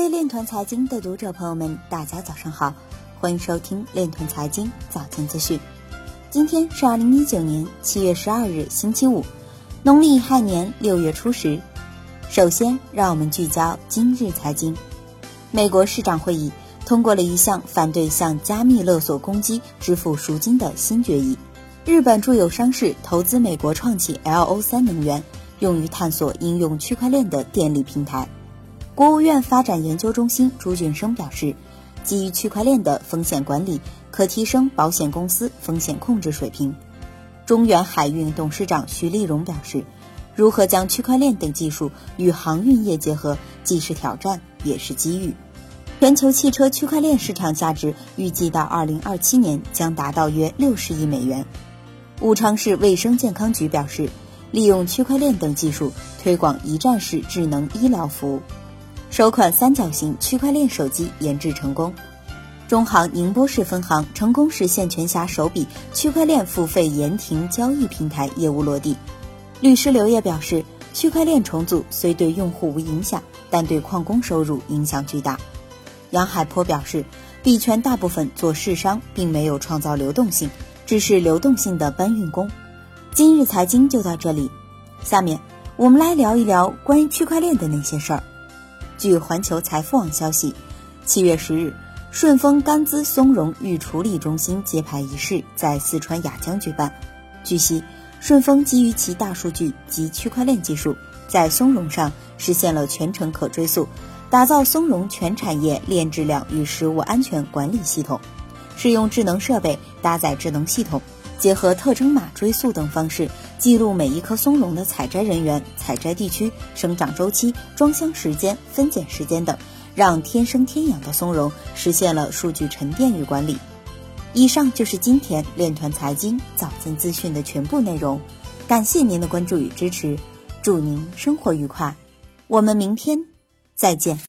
各位链团财经的读者朋友们，大家早上好，欢迎收听链团财经早间资讯。今天是二零一九年七月十二日，星期五，农历亥年六月初十。首先，让我们聚焦今日财经。美国市长会议通过了一项反对向加密勒索攻击支付赎金的新决议。日本住友商事投资美国创企 LO 三能源，用于探索应用区块链的电力平台。国务院发展研究中心朱俊生表示，基于区块链的风险管理可提升保险公司风险控制水平。中远海运董事长徐立荣表示。如何将区块链等技术与航运业结合，既是挑战也是机遇。全球汽车区块链市场价值预计到二零二七年将达到约六十亿美元。武昌市卫生健康局表示，利用区块链等技术推广一站式智能医疗服务。首款三角形区块链手机研制成功。中行宁波市分行成功实现全辖首笔区块链付费延停交易平台业务落地。律师刘烨表示，区块链重组虽对用户无影响，但对矿工收入影响巨大。杨海波表示，币圈大部分做市商并没有创造流动性，只是流动性的搬运工。今日财经就到这里，下面我们来聊一聊关于区块链的那些事儿。据环球财富网消息，七月十日，顺丰甘孜松茸预处理中心揭牌仪式在四川雅江举办。据悉。顺丰基于其大数据及区块链技术，在松茸上实现了全程可追溯，打造松茸全产业链质量与食物安全管理系统。使用智能设备搭载智能系统，结合特征码追溯等方式，记录每一颗松茸的采摘人员、采摘地区、生长周期、装箱时间、分拣时间等，让天生天养的松茸实现了数据沉淀与管理。以上就是今天链团财经早间资讯的全部内容，感谢您的关注与支持，祝您生活愉快，我们明天再见。